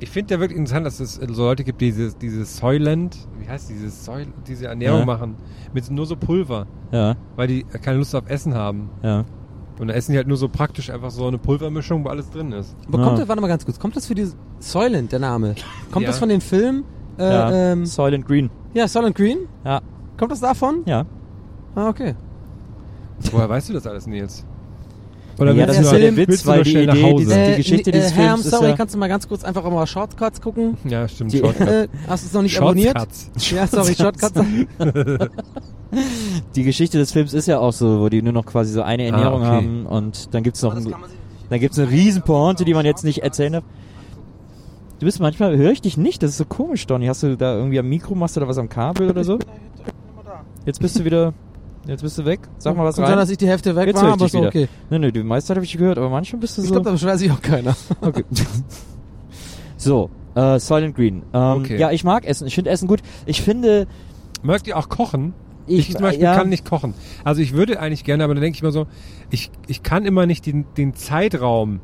Ich finde ja wirklich interessant, dass es so Leute gibt, die dieses, dieses Soylent, heißt dieses Soy, diese Ernährung Ja. machen, mit nur so Pulver, Ja, weil die keine Lust auf Essen haben. ja. Und dann essen die halt nur so praktisch einfach so eine Pulvermischung, wo alles drin ist. Aber Ja. kommt das, warte mal ganz kurz, kommt das für die Soylent, der Name? Kommt Ja. das von dem Film? Äh, ja. ähm, Soylent Green. ja, Soylent Green? Ja, Kommt das davon? ja. Ah, okay. Woher weißt du das alles, Nils? Ja, willst das ist ja der Witz, weil die Idee, Hause? diese- die Geschichte äh, dieses Herr, I'm Films ist sorry, ja- kannst du mal ganz kurz einfach mal Shortcuts gucken? Ja, stimmt. Die- Shortcut. Äh, hast du es noch nicht abonniert? Shortcuts. Ja, sorry, Shortcuts. Die Geschichte des Films ist ja auch so, wo die nur noch quasi so eine Ernährung Ah, okay. haben und dann gibt's noch ein, dann gibt's eine riesen Pointe, die man jetzt nicht erzählen darf. Du bist manchmal, höre ich dich nicht, das ist so komisch, Donny. Hast du da irgendwie am Mikro, machst du da was am Kabel oder so? Jetzt bist du wieder, jetzt bist du weg. Sag mal was Kann sein, rein. dass ich die Hälfte weg Jetzt war, ich aber so wieder. okay. Nee, nee, die meiste Zeit habe ich gehört, aber manchmal bist du Ich so. glaube, da beschwert sich auch keiner. Okay. so, äh, Silent Green. Ähm, Okay. Ja, ich mag Essen. Ich finde Essen gut. Ich finde, Mögt ihr auch kochen? ich, Ich, zum Beispiel ja, kann nicht kochen. Also ich würde eigentlich gerne, aber dann denke ich mir so, ich, ich kann immer nicht den, den Zeitraum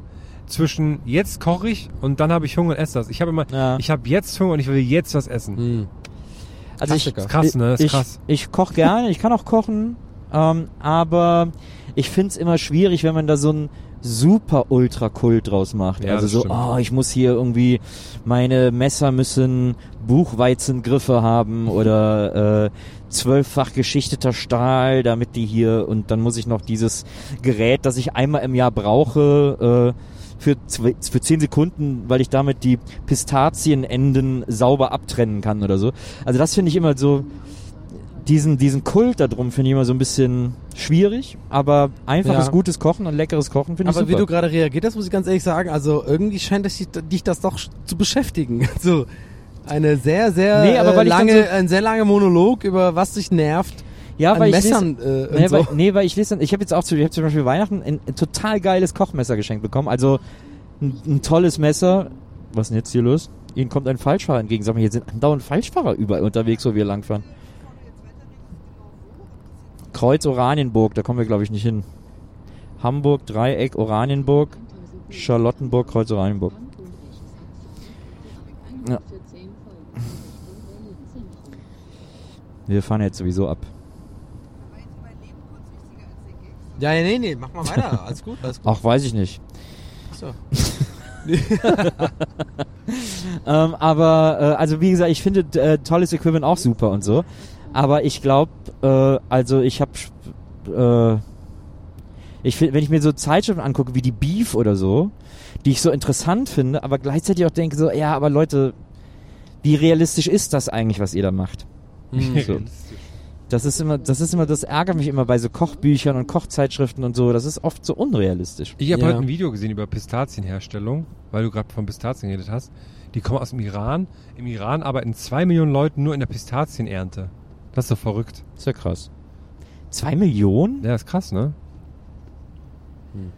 zwischen jetzt koche ich und dann habe ich Hunger und esse das. Ich habe immer, Ja. ich habe jetzt Hunger und ich will jetzt was essen. Hm. Also ich, krass, ne? Ist ich, krass. Ich koche gerne, ich kann auch kochen, ähm, aber ich find's immer schwierig, wenn man da so ein super Ultra-Kult draus macht. Ja, also so, stimmt. oh, ich muss hier irgendwie, meine Messer müssen Buchweizengriffe haben oder äh, zwölffach geschichteter Stahl, damit die hier und dann muss ich noch dieses Gerät, das ich einmal im Jahr brauche, äh, für, für zehn Sekunden, weil ich damit die Pistazienenden sauber abtrennen kann oder so. Also das finde ich immer so, diesen, diesen Kult da drum finde ich immer so ein bisschen schwierig, aber einfaches, Ja. gutes Kochen und leckeres Kochen finde ich Aber super. wie du gerade reagiert hast, muss ich ganz ehrlich sagen, also irgendwie scheint es dich, das doch zu beschäftigen. So eine sehr, sehr Nee, aber äh, lange, so- ein sehr langer Monolog über was dich nervt ja, weil ich Messern lese, äh, nee, so. weil, nee, weil ich lese, ich habe jetzt auch zu, ich habe zum Beispiel Weihnachten ein, ein total geiles Kochmesser geschenkt bekommen, also ein, ein tolles Messer. Was ist denn jetzt hier los? Ihnen kommt ein Falschfahrer entgegen. Sag mal, hier sind andauernd Falschfahrer überall unterwegs, wo wir langfahren. Kreuz Oranienburg, da kommen wir glaube ich nicht hin. Hamburg, Dreieck, Oranienburg, Charlottenburg, Kreuz Oranienburg. Ja. Wir fahren jetzt sowieso ab. Ja, nee, nee, mach mal weiter. Alles gut, alles gut. Ach, weiß ich nicht. So. Ähm, aber, äh, also wie gesagt, ich finde äh, tolles Equipment auch super und so. Aber ich glaube, äh, also ich habe, äh, ich find, wenn ich mir so Zeitschriften angucke, wie die Beef oder so, die ich so interessant finde, aber gleichzeitig auch denke so, ja, aber Leute, wie realistisch ist das eigentlich, was ihr da macht? Hm. So. Das ist immer, das ist immer, das ärgert mich immer bei so Kochbüchern und Kochzeitschriften und so. Das ist oft so unrealistisch. Ich habe Ja. heute ein Video gesehen über Pistazienherstellung, weil du gerade von Pistazien geredet hast. Die kommen aus dem Iran. Im Iran arbeiten zwei Millionen Leute nur in der Pistazienernte. Das ist doch verrückt. ist ja krass. Zwei Millionen? Ja, ist krass, ne? Hm.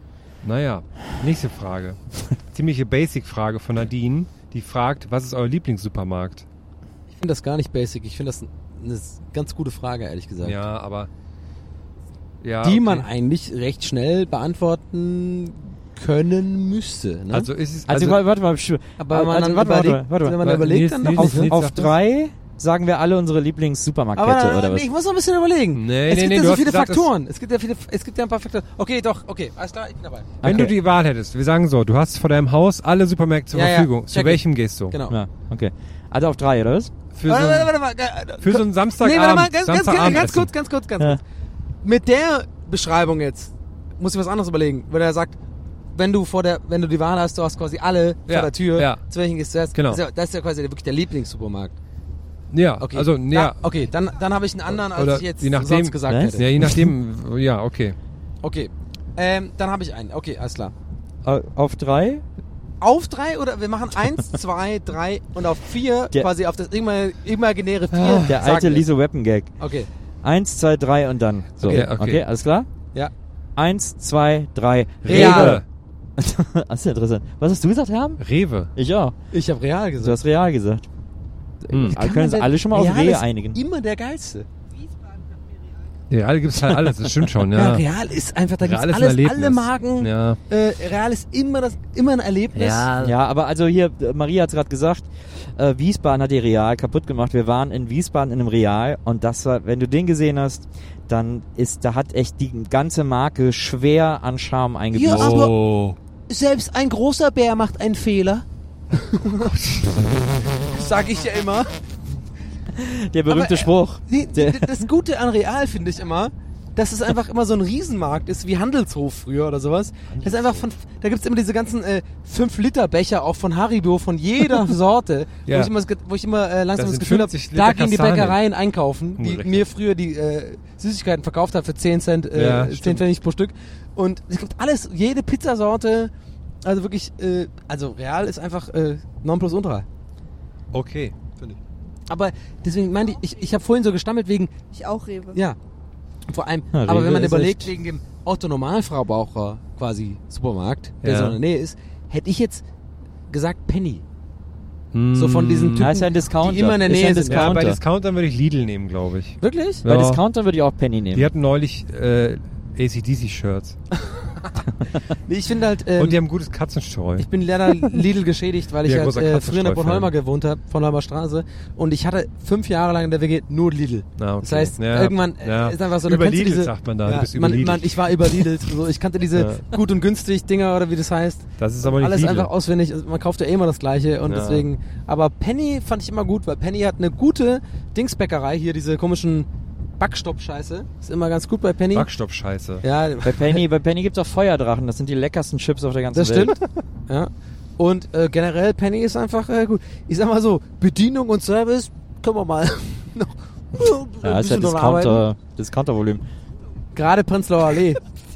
Naja, nächste Frage. Ziemliche Basic-Frage von Nadine. Die fragt, was ist euer Lieblingssupermarkt? Ich finde das gar nicht basic. Ich finde das eine ganz gute Frage, ehrlich gesagt. Ja, aber... Ja, Die okay. man eigentlich recht schnell beantworten können müsste. Ne? Also ist es... Also, Also, warte, warte mal. aber man also, warte, warte, überlegt, warte, wenn man warte, überlegt, dann Auf, auf drei sagen wir alle unsere Lieblings-Supermarktkette oder nee, was? ich muss noch ein bisschen überlegen. Nee, es nee, gibt nee, ja so viele gesagt, es- Faktoren. Es gibt ja viele, es gibt ja ein paar Faktoren. Okay, doch, okay, alles klar, ich bin dabei. wenn Okay. du die Wahl hättest, wir sagen so, du hast vor deinem Haus alle Supermärkte zur Ja, ja, Verfügung. Zu check welchem gehst du? Genau. Ja, okay. Also auf drei, oder was? Für so, Warte, ein, warte, warte, warte, für so einen Nee, Samstagabend. warte mal, ganz, ganz, ganz, Samstagabend ganz essen. kurz, ganz kurz, ganz Ja. kurz. Mit der Beschreibung jetzt muss ich was anderes überlegen. Wenn er sagt, wenn du vor der, wenn du die Wahl hast, du hast quasi alle Ja, vor der Tür. ja. Zu welchen gehst du erst? Genau. Das ist ja, das ist ja quasi wirklich der Lieblingssupermarkt. Ja, Okay. also, ja. okay, dann, dann habe ich einen anderen, als Oder ich jetzt je nachdem- sonst gesagt Was? hätte. Ja, je nachdem, ja, okay. Okay. Ähm, dann habe ich einen. Okay, alles klar. Auf drei? Auf drei oder wir machen eins, zwei, drei und auf vier Der- quasi auf das ima- imaginäre vier. Ah, Der alte. Liso Weapon Gag. Okay. Eins, zwei, drei und dann. So. Okay, Okay, okay. alles klar? Ja. Eins, zwei, drei. Real. das ist ja interessant. Was hast du gesagt, Herm? Rewe. Ich auch. Ich habe real Du gesagt. hast real gesagt. Hm. Können uns denn- alle schon mal auf Real Rehe ist einigen. Immer der geilste. Real gibt's halt alles, das stimmt schon, Ja, ja. Real ist einfach, da ist ein alles, Erlebnis. alle Marken. Ja. Äh, Real ist immer das, immer ein Erlebnis. Ja, aber also hier, Maria hat es gerade gesagt, äh, Wiesbaden hat die Real kaputt gemacht. Wir waren in Wiesbaden in einem Real und das war, wenn du den gesehen hast, dann ist, da hat echt die ganze Marke schwer an Charme eingebüßt. Ja, aber- Oh. Selbst ein großer Bär macht einen Fehler. sag ich ja immer. Der berühmte Aber, äh, Spruch. Nee, das Gute an Real finde ich immer, dass es einfach immer so ein Riesenmarkt ist, wie Handelshof früher oder sowas. Das ist einfach von, da gibt's immer diese ganzen äh, 5-Liter-Becher auch von Haribo, von jeder Sorte, Ja. wo ich immer, wo ich immer äh, langsam Das das, Gefühl habe, 50 da gehen die. Bäckereien einkaufen, die Richtig. mir früher die äh, Süßigkeiten verkauft hat für 10 Cent, äh, Ja, 10 stimmt. Pfennig pro Stück. Und es gibt alles, jede Pizzasorte, also wirklich, äh, also Real ist einfach äh, Nonplusultra. Okay. Aber deswegen meinte ich, ich, ich habe vorhin so gestammelt wegen, Ich auch Rewe. ja, vor allem, Ja, aber Rewe wenn man ist überlegt, wegen dem Otto-Normalverbraucher quasi Supermarkt, der Ja. so in der Nähe ist, hätte ich jetzt gesagt Penny. So von diesen Typen, Ja, ist ja ein Discounter. die immer in der Ist Nähe ein sind. Ja, bei Discounter. Discountern würde ich Lidl nehmen, glaube ich. Wirklich? Bei Ja. Discounter würde ich auch Penny nehmen. Die hatten neulich äh, ACDC-Shirts. Nee, ich finde halt, ähm, Und die haben gutes Katzenstreu. ich bin leider Lidl geschädigt, weil ich Ja, halt äh, früher in der. Bornholmer gewohnt habe, Bornholmer Straße. Und ich hatte fünf Jahre lang in der WG nur Lidl. Ah, okay. Das heißt, Ja. irgendwann äh, Ja. ist einfach so, Über Lidl diese, sagt man da, Ja, man, man, ich war überlidelt. So, ich kannte diese gut und günstig Dinger oder wie das heißt. Das ist aber nicht Alles Lidl. einfach auswendig. Also Man kauft ja eh immer das Gleiche und deswegen. Aber Penny fand ich immer gut, weil Penny hat eine gute Dingsbäckerei hier, diese komischen Backstopp-Scheiße. Ist immer ganz gut bei Penny. Backstopp-Scheiße. ja, Bei Penny, bei Penny gibt's auch Feuerdrachen. Das sind die leckersten Chips auf der ganzen das Welt. stimmt. ja. Und äh, generell Penny ist einfach äh, gut. Ich sag mal so, Bedienung und Service können wir mal noch. Ja, ein ist ja. Discounter, Discounter-Volumen. Gerade Prenzlauer Allee.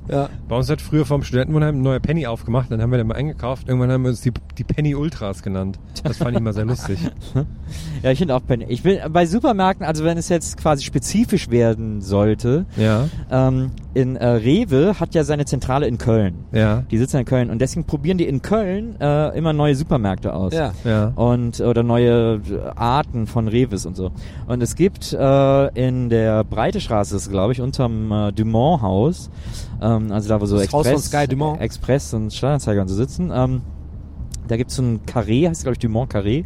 Ja. Bei uns hat früher vom Studentenwohnheim ein neuer Penny aufgemacht, dann haben wir den mal eingekauft. Irgendwann haben wir uns die, die Penny Ultras genannt. Das fand ich mal sehr lustig. Ja, ich finde auch Penny. Ich will bei Supermärkten, also wenn es jetzt quasi spezifisch werden sollte, Ja, ähm, in äh, Rewe hat ja seine Zentrale in Köln. ja, Die sitzen in Köln und deswegen probieren die in Köln äh, immer neue Supermärkte aus. ja. ja. und oder neue äh, Arten von Reves und so. Und es gibt äh, in der Breite Straße, glaube ich, unterm äh, Dumont Haus, ähm, also da wo so Das Haus Express, von Sky Dumont. Express und Steuerzeiger und so sitzen, ähm, da gibt's so ein Carré, heißt glaube ich Dumont Carré.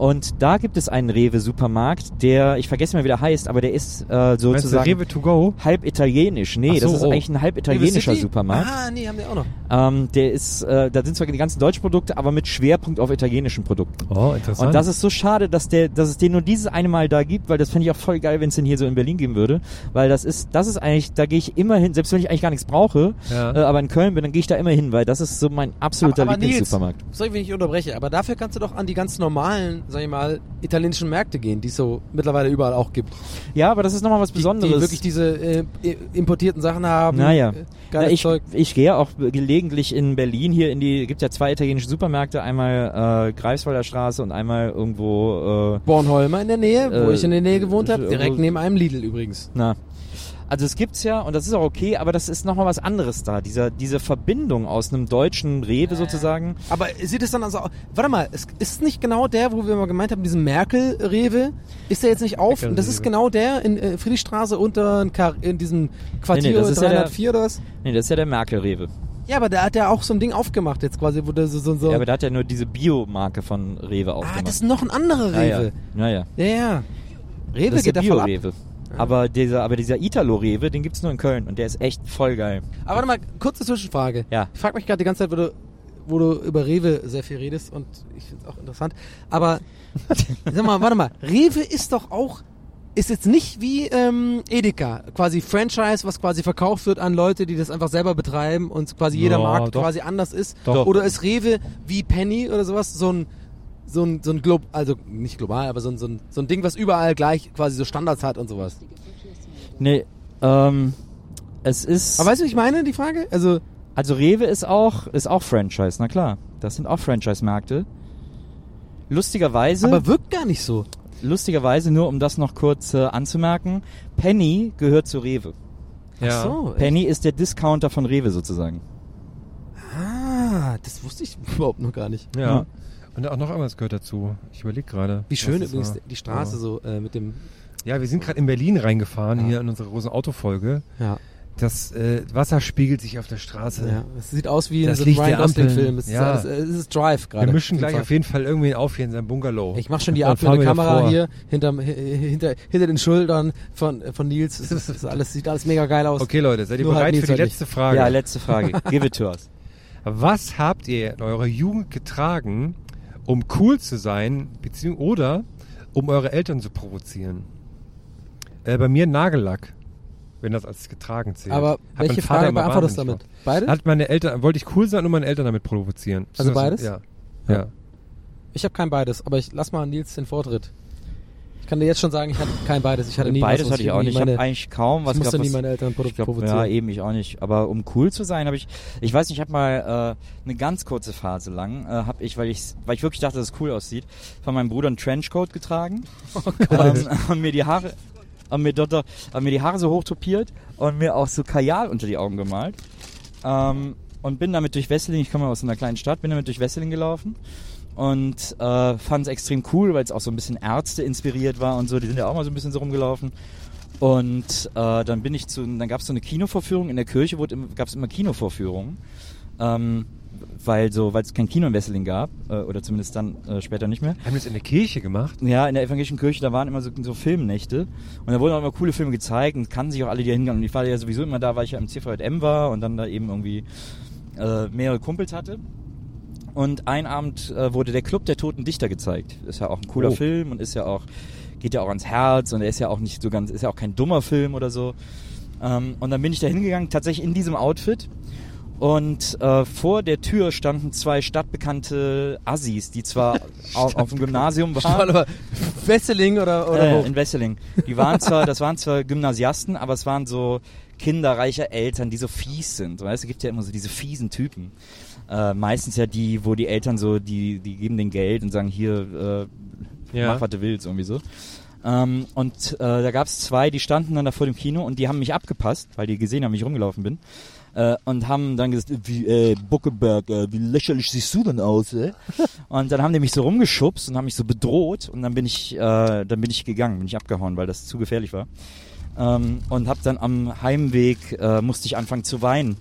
Und da gibt es einen Rewe-Supermarkt, der, ich vergesse mal wie der heißt, aber der ist äh, sozusagen Rewe to go? halb italienisch. Nee, so, das ist oh. eigentlich ein halb italienischer? Supermarkt. Ah, nee, haben die auch noch. Ähm, der ist, äh, da sind zwar die ganzen deutschen Produkte, aber mit Schwerpunkt auf italienischen Produkten. Oh, interessant. Und das ist so schade, dass der, dass es den nur dieses eine Mal da gibt, weil das fände ich auch voll geil, wenn es den hier so in Berlin geben würde. Weil das ist, das ist eigentlich, da gehe ich immer hin, selbst wenn ich eigentlich gar nichts brauche, Ja. äh, aber in Köln bin, dann gehe ich da immer hin, weil das ist so mein absoluter Aber- aber Nils, Lieblingssupermarkt. Sorry, wenn ich unterbreche, aber dafür kannst du doch an die ganz normalen, sag ich mal, italienischen Märkte gehen, die es so mittlerweile überall auch gibt. Ja, aber das ist nochmal was Die, Besonderes. die wirklich diese äh, importierten Sachen haben. Naja. Äh, Na, geiles ich, Zeug. ich gehe auch gelegentlich in Berlin hier in die, gibt ja zwei italienische Supermärkte, einmal äh, Greifswalder Straße und einmal irgendwo äh, Bornholmer in der Nähe, wo Äh, ich in der Nähe gewohnt habe, äh, direkt neben einem Lidl übrigens. Na. Also es gibt's ja und das ist auch okay, aber das ist nochmal was anderes da. Dieser, diese Verbindung aus einem deutschen Rewe sozusagen. Aber sieht es dann also au- Warte mal, es ist nicht genau der, wo wir mal gemeint haben, diesen Merkel-Rewe? Ist der jetzt nicht auf? Das ist genau der in äh, Friedrichstraße unter in, diesem Quartier Nee, nee, das ist ja der- 304 oder was? Nee, das ist ja der Merkel-Rewe. Ja, aber der hat ja auch so ein Ding aufgemacht jetzt quasi, wo der so, so, so Ja, aber der hat ja nur diese Biomarke von Rewe Ah, aufgemacht. das ist noch ein anderer Rewe. Ja, ja. Ja, ja. Rewe Das ist geht der da. Bio-Rewe. Aber dieser, aber dieser Italo-Rewe, den gibt's nur in Köln und der ist echt voll geil. Aber warte mal, kurze Zwischenfrage. Ja. Ich frage mich gerade die ganze Zeit, wo du, wo du über Rewe sehr viel redest und ich finde es auch interessant. Aber sag mal, warte mal, Rewe ist doch auch ist jetzt nicht wie ähm, Edeka, quasi Franchise, was quasi verkauft wird an Leute, die das einfach selber betreiben und quasi jeder Ja, Markt doch. quasi anders ist. Doch. Oder ist Rewe wie Penny oder sowas so ein so ein, so ein Glob, also nicht global, aber so ein, so, ein, so ein Ding, was überall gleich quasi so Standards hat und sowas. Nee, ähm, es ist. Aber weißt du, was ich meine, die Frage? Also, Also Rewe ist auch, ist auch Franchise, na klar. Das sind auch Franchise-Märkte. Lustigerweise, aber wirkt gar nicht so. lustigerweise, nur um das noch kurz äh, anzumerken, Penny gehört zu Rewe. Ja. So, Penny ist der Discounter von Rewe sozusagen. Ah, das wusste ich überhaupt noch gar nicht. Ja. Ja. Und auch noch irgendwas gehört dazu. Ich überlege gerade. Wie schön übrigens war. die Straße Aber- so äh, mit dem. Ja, wir sind gerade in Berlin reingefahren, Ja. hier in unsere große Autofolge. Ja, Das äh, Wasser spiegelt sich auf der Straße. ja. Es sieht aus wie in Das so einem Licht Ryan. Gosling-Film. Es, Ja. ist, alles- es ist Drive gerade. Wir mischen gleich Fall. auf jeden Fall irgendwen auf hier in seinem Bungalow. Ich mach schon die wir Kamera davor. hier hinterm, hi- hinter, hinter den Schultern von, von Nils. Es ist, es ist alles, sieht alles mega geil aus. Okay, Leute, seid ihr Nur halt bereit Nils für die halt letzte Frage? Ja, letzte Frage. Give it to us. Was habt ihr in eurer Jugend getragen, um cool zu sein, oder um eure Eltern zu provozieren? Äh, bei mir Nagellack, wenn das als getragen zählt. Aber Hat welche Frage beantwortest du damit? Beide? Hat meine Eltern, wollte ich cool sein und meine Eltern damit provozieren. Also beides? Ja. ja. Ich habe kein beides, aber ich lass mal Nils den Vortritt. Ich kann dir jetzt schon sagen, ich hatte kein beides. Ich hatte nie Beides was, hatte ich auch nicht. Ich habe eigentlich kaum was ich musste gehabt, nie meine Eltern provo Ich glaub, provozieren. ja, eben, ich auch nicht. Aber um cool zu sein, habe ich, ich weiß nicht, ich habe mal äh, eine ganz kurze Phase lang, äh, habe ich, weil ich, weil ich wirklich dachte, dass es cool aussieht, von meinem Bruder einen Trenchcoat getragen ähm, und mir die Haare, und mir dort, und mir die Haare so hoch topiert und mir auch so Kajal unter die Augen gemalt ähm, und bin damit durch Wesseling. Ich komme aus einer kleinen Stadt, bin damit durch Wesseling gelaufen und äh, fand es extrem cool, weil es auch so ein bisschen Ärzte inspiriert war und so. Die sind ja auch mal so ein bisschen so rumgelaufen. Und äh, dann bin ich zu, dann gab es so eine Kinovorführung in der Kirche, gab es immer Kinovorführungen, ähm, weil so, weil es kein Kino in Wesseling gab äh, oder zumindest dann äh, später nicht mehr. Haben wir das in der Kirche gemacht? Ja, in der evangelischen Kirche, da waren immer so, so Filmnächte und da wurden auch immer coole Filme gezeigt und kannten sich auch alle, die da hingegangen. Und ich war ja sowieso immer da, weil ich ja im CVJM war und dann da eben irgendwie äh, mehrere Kumpels hatte. Und ein Abend äh, wurde der Club der Toten Dichter gezeigt. Ist ja auch ein cooler Oh. Film und ist ja auch, geht ja auch ans Herz und er ist ja auch nicht so ganz, ist ja auch kein dummer Film oder so. Ähm, und dann bin ich da hingegangen, tatsächlich in diesem Outfit. Und äh, vor der Tür standen zwei stadtbekannte Assis, die zwar auf, auf dem Gymnasium waren. Mal, Wesseling oder, oder Äh, in Wesseling. Die waren zwar, das waren zwar Gymnasiasten, aber es waren so Kinder reicher Eltern, die so fies sind. Weißt du, es gibt ja immer so diese fiesen Typen. Äh, meistens ja die, wo die Eltern so, die, die geben den Geld und sagen, hier, äh, Ja. mach was du willst, irgendwie so. Ähm, und äh, da gab es zwei, die standen dann da vor dem Kino und die haben mich abgepasst, weil die gesehen haben, wie ich rumgelaufen bin. Äh, und haben dann gesagt, wie, äh, Buckeberg, äh, wie lächerlich siehst du denn aus, äh? Und dann haben die mich so rumgeschubst und haben mich so bedroht und dann bin ich, äh, dann bin ich gegangen, bin ich abgehauen, weil das zu gefährlich war. Ähm, und hab dann am Heimweg, äh, musste ich anfangen zu weinen.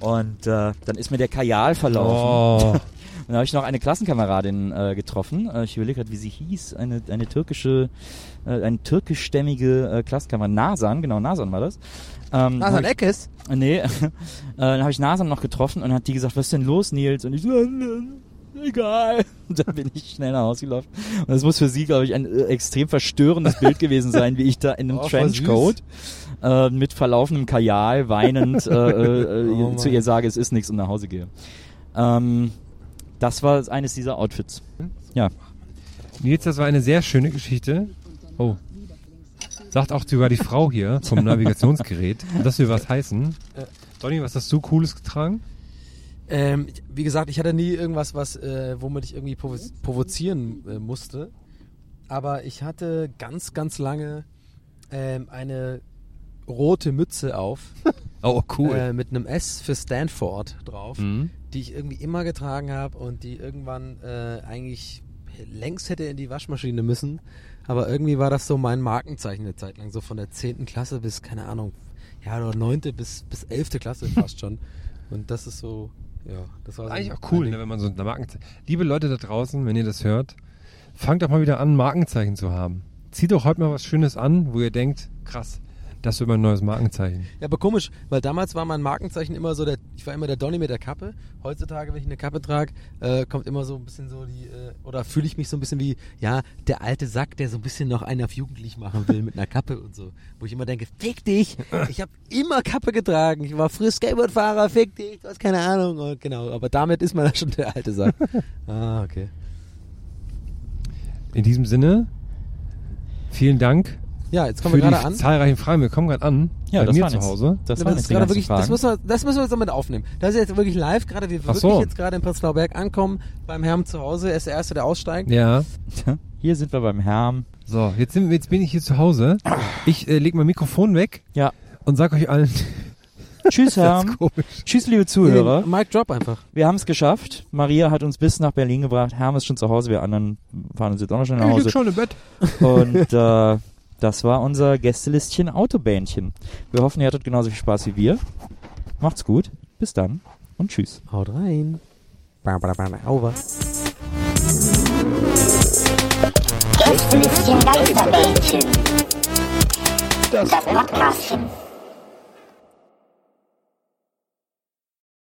Und äh, dann ist mir der Kajal verlaufen. Oh. Und dann habe ich noch eine Klassenkameradin äh, getroffen. Äh, ich überlege gerade, wie sie hieß. Eine, eine türkische, äh, eine türkischstämmige äh, Klassenkameradin. Nasan, genau, Nasan war das. Ähm, Nasan Eckes? Nee, äh, dann habe ich Nasan noch getroffen und hat die gesagt, was ist denn los, Nils? Und ich so, äh, egal. Und dann bin ich schnell nach Hause gelaufen. Und das muss für sie, glaube ich, ein äh, extrem verstörendes Bild gewesen sein, wie ich da in einem Oh, Trenchcoat äh, mit verlaufenem Kajal weinend äh, äh, Oh, äh, zu Mann. ihr sage, es ist nichts und nach Hause gehe. Ähm, das war eines dieser Outfits. Ja. Nils, das war eine sehr schöne Geschichte. Oh. Sagt auch sogar die Frau hier vom Navigationsgerät. Das will was heißen. Donny, was hast du Cooles getragen? Ähm, wie gesagt, ich hatte nie irgendwas, was, äh, womit ich irgendwie provo provozieren äh, musste. Aber ich hatte ganz, ganz lange ähm, eine rote Mütze auf. Oh, Äh, mit einem S für Stanford drauf, Mhm. die ich irgendwie immer getragen habe und die irgendwann äh, eigentlich längst hätte in die Waschmaschine müssen. Aber irgendwie war das so mein Markenzeichen eine Zeit lang, so von der 10. Klasse bis, keine Ahnung, ja, oder 9. bis, bis 11. Klasse fast schon. Und das ist so, ja, das war so Eigentlich auch cool, ne, wenn man so eine Markenzeichen. Liebe Leute da draußen, wenn ihr das hört, fangt doch mal wieder an, Markenzeichen zu haben. Zieht doch heute mal was Schönes an, wo ihr denkt, krass, Das wird mein neues Markenzeichen. Ja, aber komisch, weil damals war mein Markenzeichen immer so der, ich war immer der Donny mit der Kappe. Heutzutage, wenn ich eine Kappe trage, äh, kommt immer so ein bisschen so die, äh, oder fühle ich mich so ein bisschen wie, ja, der alte Sack, der so ein bisschen noch einen auf jugendlich machen will mit einer Kappe und so. Wo ich immer denke, fick dich, ich habe immer Kappe getragen, ich war früher Skateboardfahrer, fick dich, du hast keine Ahnung. Und genau, aber damit ist man ja schon der alte Sack. ah, okay. In diesem Sinne, vielen Dank Ja, jetzt kommen für wir gerade an. zahlreichen Fragen. Wir kommen gerade an Ja, bei das mir waren zu Hause. Das Das, die gerade wirklich, das, müssen wir, das müssen wir jetzt damit aufnehmen. Das ist jetzt wirklich live, gerade wir Ach wirklich so. jetzt gerade in Prenzlauer Berg ankommen, beim Herrn zu Hause, er ist der Erste, der aussteigt. Ja. Hier sind wir beim Herrn. So, jetzt, sind, jetzt bin ich hier zu Hause. Ich äh, lege mein Mikrofon weg Ja. und sag euch allen, Tschüss, komisch. Tschüss, liebe Zuhörer. Mic Drop einfach. Wir haben es geschafft. Maria hat uns bis nach Berlin gebracht. Herm ist schon zu Hause. Wir anderen fahren uns jetzt auch noch schnell nach Ich lieg Hause. schon im Bett. Und äh, das war unser Gästelistchen Autobähnchen. Wir hoffen, ihr hattet genauso viel Spaß wie wir. Macht's gut. Bis dann und tschüss. Haut rein. Over. Gästelistchen Geisterbällchen. Das Podcastchen.